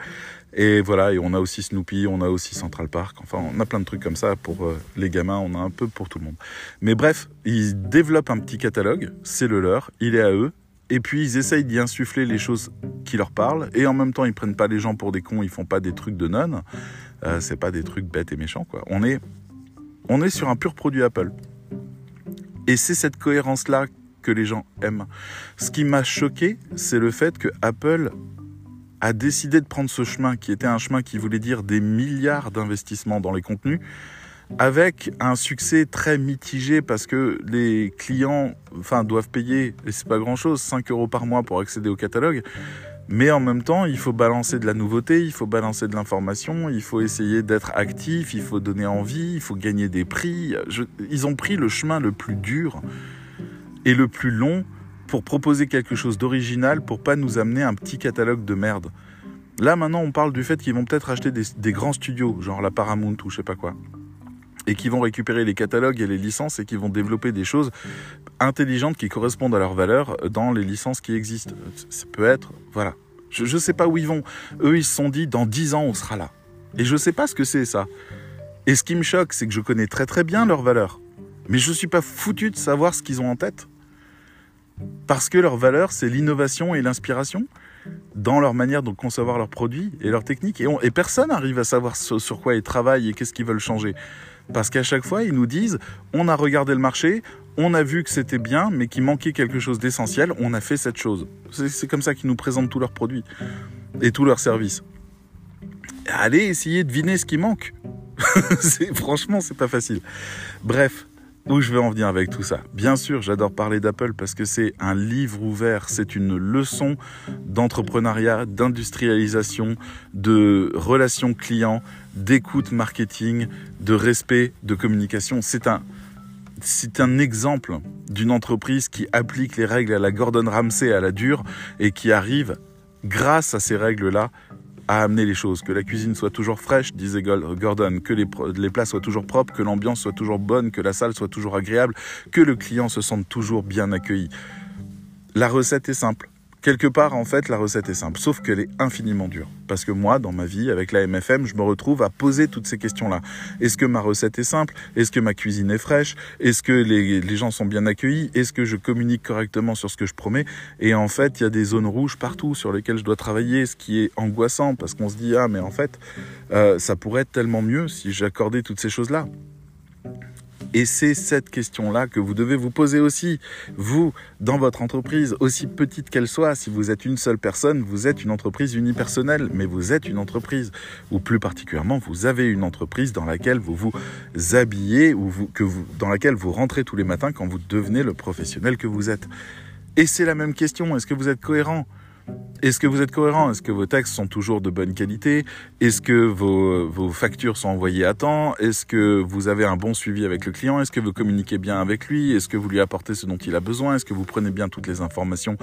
Et voilà, et on a aussi Snoopy, on a aussi Central Park, enfin on a plein de trucs comme ça pour euh, les gamins, on a un peu pour tout le monde. Mais bref, ils développent un petit catalogue, c'est le leur, il est à eux, et puis ils essayent d'y insuffler les choses qui leur parlent, et en même temps ils prennent pas les gens pour des cons, ils font pas des trucs de nonnes, euh, c'est pas des trucs bêtes et méchants quoi. On est, on est sur un pur produit Apple. Et c'est cette cohérence-là que les gens aiment. Ce qui m'a choqué, c'est le fait que Apple a décidé de prendre ce chemin qui était un chemin qui voulait dire des milliards d'investissements dans les contenus avec un succès très mitigé parce que les clients enfin doivent payer et c'est pas grand chose 5 euros par mois pour accéder au catalogue. Mais en même temps il faut balancer de la nouveauté il faut balancer de l'information il faut essayer d'être actif il faut donner envie il faut gagner des prix. Ils ont pris le chemin le plus dur et le plus long pour proposer quelque chose d'original, pour pas nous amener un petit catalogue de merde. Là maintenant on parle du fait qu'ils vont peut-être acheter des, des, grands studios, genre la Paramount ou je sais pas quoi, et qui vont récupérer les catalogues et les licences et qui vont développer des choses intelligentes qui correspondent à leurs valeurs dans les licences qui existent. Ça peut être, voilà. Je ne sais pas où ils vont. Eux, ils se sont dit, dans 10 ans, on sera là. Et je ne sais pas ce que c'est ça. Et ce qui me choque, c'est que je connais très très bien leurs valeurs. Mais je ne suis pas foutu de savoir ce qu'ils ont en tête. Parce que leurs valeurs, c'est l'innovation et l'inspiration dans leur manière de concevoir leurs produits et leurs techniques. Et, et personne n'arrive à savoir sur quoi ils travaillent et qu'est-ce qu'ils veulent changer. Parce qu'à chaque fois, ils nous disent, on a regardé le marché, on a vu que c'était bien, mais qu'il manquait quelque chose d'essentiel, on a fait cette chose. C'est comme ça qu'ils nous présentent tous leurs produits et tous leurs services. Allez essayer de deviner ce qui manque. franchement, c'est pas facile. Bref, où je vais en venir avec tout ça Bien sûr, j'adore parler d'Apple parce que c'est un livre ouvert, c'est une leçon d'entrepreneuriat, d'industrialisation, de relations clients, d'écoute marketing, de respect, de communication. C'est un, c'est un exemple d'une entreprise qui applique les règles à la Gordon Ramsay à la dure et qui arrive, grâce à ces règles-là, à amener les choses, que la cuisine soit toujours fraîche, disait Gordon, que les, les plats soient toujours propres, que l'ambiance soit toujours bonne, que la salle soit toujours agréable, que le client se sente toujours bien accueilli. La recette est simple. Quelque part, en fait, la recette est simple, sauf qu'elle est infiniment dure. Parce que moi, dans ma vie, avec la MFM, je me retrouve à poser toutes ces questions-là. Est-ce que ma recette est simple? Est-ce que ma cuisine est fraîche? Est-ce que les, gens sont bien accueillis? Est-ce que je communique correctement sur ce que je promets? Et en fait, il y a des zones rouges partout sur lesquelles je dois travailler, ce qui est angoissant, parce qu'on se dit, ah, mais en fait, euh, ça pourrait être tellement mieux si j'accordais toutes ces choses-là. Et c'est cette question-là que vous devez vous poser aussi, vous, dans votre entreprise, aussi petite qu'elle soit. Si vous êtes une seule personne, vous êtes une entreprise unipersonnelle, mais vous êtes une entreprise. Ou plus particulièrement, vous avez une entreprise dans laquelle vous vous habillez, ou dans laquelle vous rentrez tous les matins quand vous devenez le professionnel que vous êtes. Et c'est la même question, est-ce que vous êtes cohérent? Est-ce que vous êtes cohérent? Est-ce que vos textes sont toujours de bonne qualité? Est-ce que vos, vos, factures sont envoyées à temps? Est-ce que vous avez un bon suivi avec le client? Est-ce que vous communiquez bien avec lui? Est-ce que vous lui apportez ce dont il a besoin? Est-ce que vous prenez bien toutes les informations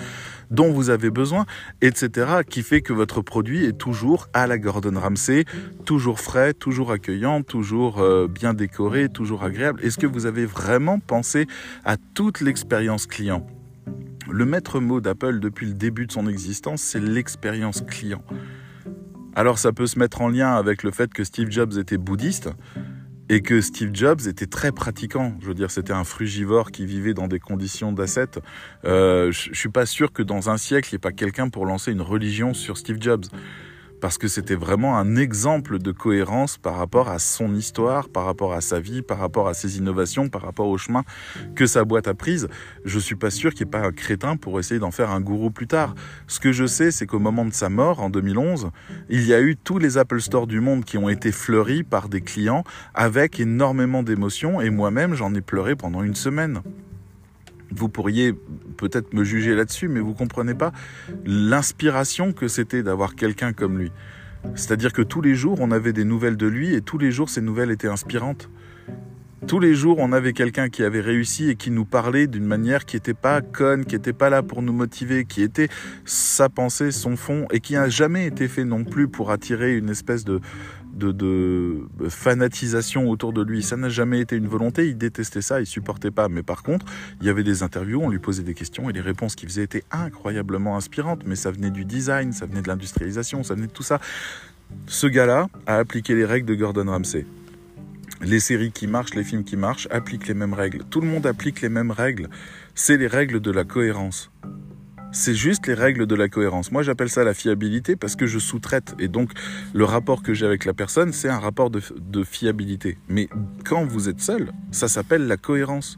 dont vous avez besoin? Etc. Qui fait que votre produit est toujours à la Gordon Ramsay, toujours frais, toujours accueillant, toujours euh, bien décoré, toujours agréable. Est-ce que vous avez vraiment pensé à toute l'expérience client? Le maître mot d'Apple depuis le début de son existence, c'est l'expérience client. Alors ça peut se mettre en lien avec le fait que Steve Jobs était bouddhiste et que Steve Jobs était très pratiquant. Je veux dire, c'était un frugivore qui vivait dans des conditions d'ascète. Euh, je suis pas sûr que dans un siècle, il n'y ait pas quelqu'un pour lancer une religion sur Steve Jobs parce que c'était vraiment un exemple de cohérence par rapport à son histoire, par rapport à sa vie, par rapport à ses innovations, par rapport au chemin que sa boîte a prise. Je suis pas sûr qu'il n'y ait pas un crétin pour essayer d'en faire un gourou plus tard. Ce que je sais, c'est qu'au moment de sa mort, en 2011, il y a eu tous les Apple Store du monde qui ont été fleuris par des clients avec énormément d'émotions et moi-même j'en ai pleuré pendant une semaine vous pourriez peut-être me juger là-dessus, mais vous comprenez pas l'inspiration que c'était d'avoir quelqu'un comme lui. C'est-à-dire que tous les jours, on avait des nouvelles de lui et tous les jours, ces nouvelles étaient inspirantes. Tous les jours, on avait quelqu'un qui avait réussi et qui nous parlait d'une manière qui n'était pas conne, qui n'était pas là pour nous motiver, qui était sa pensée, son fond, et qui n'a jamais été fait non plus pour attirer une espèce de, de, fanatisation autour de lui. Ça n'a jamais été une volonté, il détestait ça, il supportait pas. Mais par contre, il y avait des interviews, on lui posait des questions et les réponses qu'il faisait étaient incroyablement inspirantes. Mais ça venait du design, ça venait de l'industrialisation, ça venait de tout ça. Ce gars-là a appliqué les règles de Gordon Ramsay. Les séries qui marchent, les films qui marchent appliquent les mêmes règles. Tout le monde applique les mêmes règles. C'est les règles de la cohérence c'est juste les règles de la cohérence. Moi, j'appelle ça la fiabilité parce que je sous-traite. Et donc, le rapport que j'ai avec la personne, c'est un rapport de, fiabilité. Mais quand vous êtes seul, ça s'appelle la cohérence.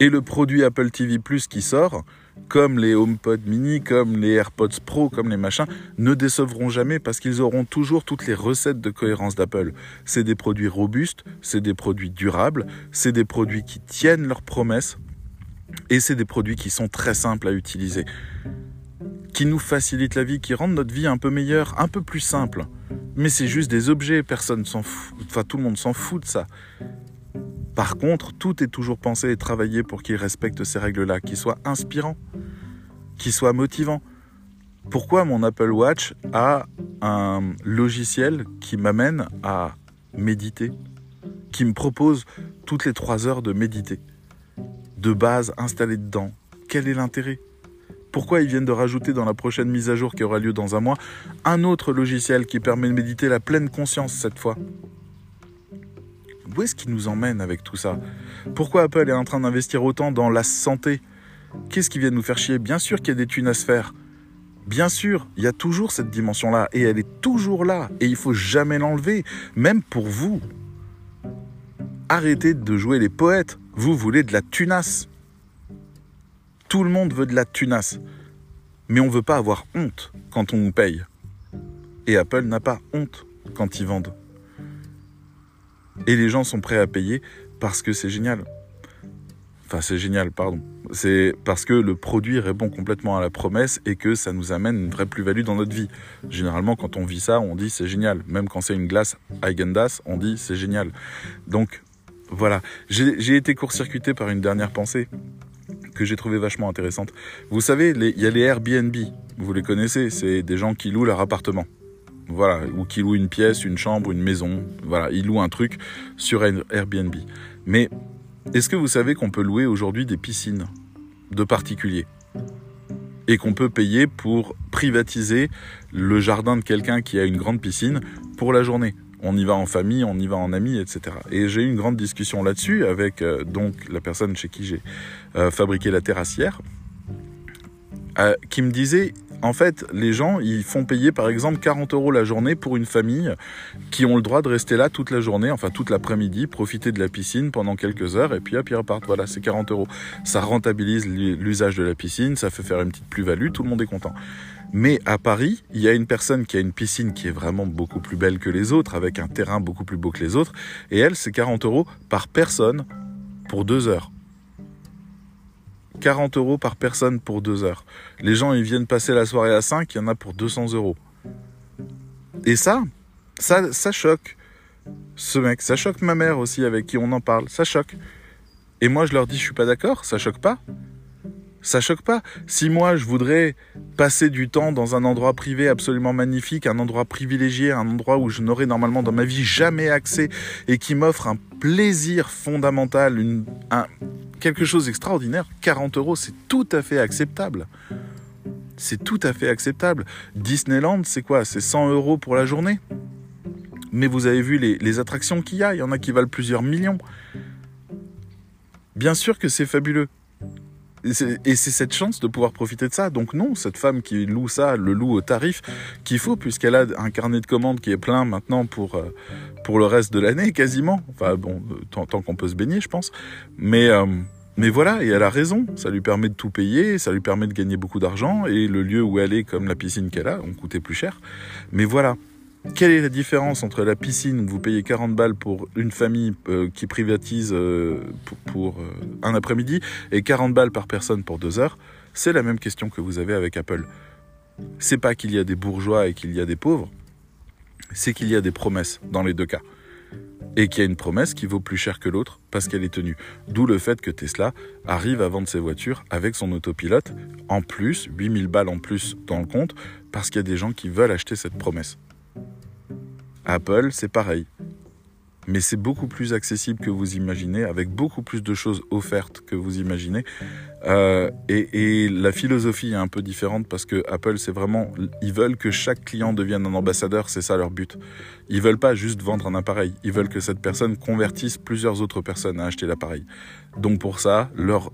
Et le produit Apple TV Plus qui sort, comme les HomePod mini, comme les AirPods Pro, comme les machins, ne décevront jamais parce qu'ils auront toujours toutes les recettes de cohérence d'Apple. C'est des produits robustes, c'est des produits durables, c'est des produits qui tiennent leurs promesses et c'est des produits qui sont très simples à utiliser, qui nous facilitent la vie, qui rendent notre vie un peu meilleure, un peu plus simple. Mais c'est juste des objets, personne s'en fout, enfin tout le monde s'en fout de ça. Par contre, tout est toujours pensé et travaillé pour qu'ils respectent ces règles-là, qu'ils soient inspirants, qu'ils soient motivants. Pourquoi mon Apple Watch a un logiciel qui m'amène à méditer, qui me propose toutes les trois heures de méditer, de base installée dedans. Quel est l'intérêt? Pourquoi ils viennent de rajouter dans la prochaine mise à jour qui aura lieu dans un mois un autre logiciel qui permet de méditer la pleine conscience cette fois? Où est-ce qu'ils nous emmène avec tout ça? Pourquoi Apple est en train d'investir autant dans la santé? Qu'est-ce qui vient de nous faire chier? Bien sûr qu'il y a des thunes à se faire. Bien sûr, il y a toujours cette dimension-là, et elle est toujours là, et il faut jamais l'enlever, même pour vous. Arrêtez de jouer les poètes, vous voulez de la tunasse. Tout le monde veut de la tunasse. Mais on ne veut pas avoir honte quand on paye. Et Apple n'a pas honte quand ils vendent. Et les gens sont prêts à payer parce que c'est génial. Enfin, c'est génial, pardon. C'est parce que le produit répond complètement à la promesse et que ça nous amène une vraie plus-value dans notre vie. Généralement, quand on vit ça, on dit c'est génial. Même quand c'est une glace Eigendas, on dit c'est génial. Donc, voilà. J'ai été court-circuité par une dernière pensée que j'ai trouvé vachement intéressante. Vous savez, il y a les Airbnb, vous les connaissez, c'est des gens qui louent leur appartement. Voilà, ou qui louent une pièce, une chambre, une maison. Voilà, ils louent un truc sur Airbnb. Mais est-ce que vous savez qu'on peut louer aujourd'hui des piscines de particuliers? Et qu'on peut payer pour privatiser le jardin de quelqu'un qui a une grande piscine pour la journée on y va en famille, on y va en amis, etc. Et j'ai eu une grande discussion là-dessus avec euh, donc la personne chez qui j'ai euh, fabriqué la terrassière, euh, qui me disait en fait, les gens, ils font payer par exemple 40 euros la journée pour une famille qui ont le droit de rester là toute la journée, enfin toute l'après-midi, profiter de la piscine pendant quelques heures et puis hop, ils repartent. Voilà, c'est 40 euros. Ça rentabilise l'usage de la piscine, ça fait faire une petite plus-value, tout le monde est content. Mais à Paris, il y a une personne qui a une piscine qui est vraiment beaucoup plus belle que les autres, avec un terrain beaucoup plus beau que les autres, et elle, c'est 40 euros par personne pour deux heures. 40 euros par personne pour deux heures. Les gens, ils viennent passer la soirée à 5, il y en a pour 200 euros. Et ça, ça, ça choque ce mec. Ça choque ma mère aussi, avec qui on en parle. Ça choque. Et moi, je leur dis, je suis pas d'accord, ça choque pas. Ça choque pas. Si moi je voudrais passer du temps dans un endroit privé absolument magnifique, un endroit privilégié, un endroit où je n'aurais normalement dans ma vie jamais accès et qui m'offre un plaisir fondamental, quelque chose d'extraordinaire, 40 euros, c'est tout à fait acceptable. C'est tout à fait acceptable. Disneyland, c'est quoi? C'est 100 euros pour la journée? Mais vous avez vu les attractions qu'il y a, il y en a qui valent plusieurs millions. Bien sûr que c'est fabuleux. Et c'est cette chance de pouvoir profiter de ça. Donc non, cette femme qui loue ça, le loue au tarif qu'il faut, puisqu'elle a un carnet de commandes qui est plein maintenant pour, euh, pour le reste de l'année, quasiment. Enfin bon, tant, tant qu'on peut se baigner, je pense. Mais, euh, mais voilà, et elle a raison. Ça lui permet de tout payer, ça lui permet de gagner beaucoup d'argent, et le lieu où elle est, comme la piscine qu'elle a, on coûtait plus cher. Mais voilà. Quelle est la différence entre la piscine où vous payez 40 balles pour une famille euh, qui privatise euh, pour, euh, un après-midi et 40 balles par personne pour deux heures? C'est la même question que vous avez avec Apple. C'est pas qu'il y a des bourgeois et qu'il y a des pauvres, c'est qu'il y a des promesses dans les deux cas. Et qu'il y a une promesse qui vaut plus cher que l'autre parce qu'elle est tenue. D'où le fait que Tesla arrive à vendre ses voitures avec son autopilote, en plus, 8000 balles en plus dans le compte, parce qu'il y a des gens qui veulent acheter cette promesse. Apple, c'est pareil. Mais c'est beaucoup plus accessible que vous imaginez, avec beaucoup plus de choses offertes que vous imaginez. Euh, et, la philosophie est un peu différente parce que Apple, c'est vraiment, ils veulent que chaque client devienne un ambassadeur, c'est ça leur but. Ils veulent pas juste vendre un appareil, ils veulent que cette personne convertisse plusieurs autres personnes à acheter l'appareil. Donc pour ça, leur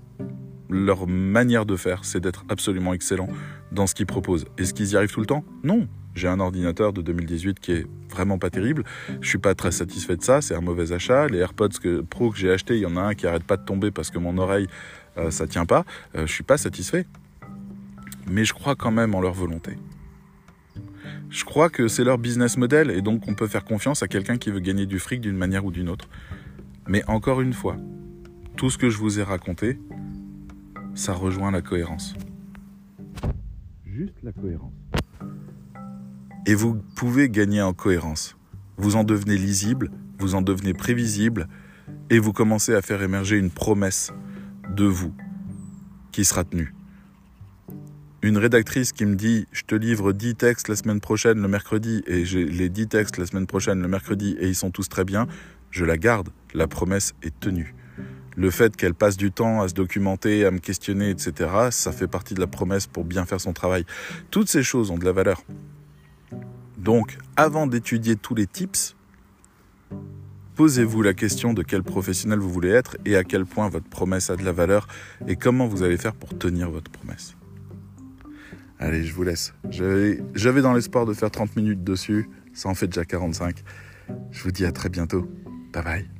leur manière de faire, c'est d'être absolument excellent dans ce qu'ils proposent. Est-ce qu'ils y arrivent tout le temps? Non. J'ai un ordinateur de 2018 qui est vraiment pas terrible. Je suis pas très satisfait de ça. C'est un mauvais achat. Les AirPods Pro que j'ai achetés, il y en a un qui arrête pas de tomber parce que mon oreille, euh, ça tient pas. Euh, je suis pas satisfait. Mais je crois quand même en leur volonté. Je crois que c'est leur business model et donc on peut faire confiance à quelqu'un qui veut gagner du fric d'une manière ou d'une autre. Mais encore une fois, tout ce que je vous ai raconté, ça rejoint la cohérence. Juste la cohérence. Et vous pouvez gagner en cohérence. Vous en devenez lisible, vous en devenez prévisible, et vous commencez à faire émerger une promesse de vous qui sera tenue. une rédactrice qui me dit je te livre 10 textes la semaine prochaine le mercredi et j'ai les 10 textes la semaine prochaine le mercredi et ils sont tous très bien, je la garde, la promesse est tenue. Le fait qu'elle passe du temps à se documenter, à me questionner, etc., ça fait partie de la promesse pour bien faire son travail. Toutes ces choses ont de la valeur. Donc, avant d'étudier tous les tips, posez-vous la question de quel professionnel vous voulez être et à quel point votre promesse a de la valeur et comment vous allez faire pour tenir votre promesse. Allez, je vous laisse. J'avais dans l'espoir de faire 30 minutes dessus, ça en fait déjà 45. Je vous dis à très bientôt. Bye bye.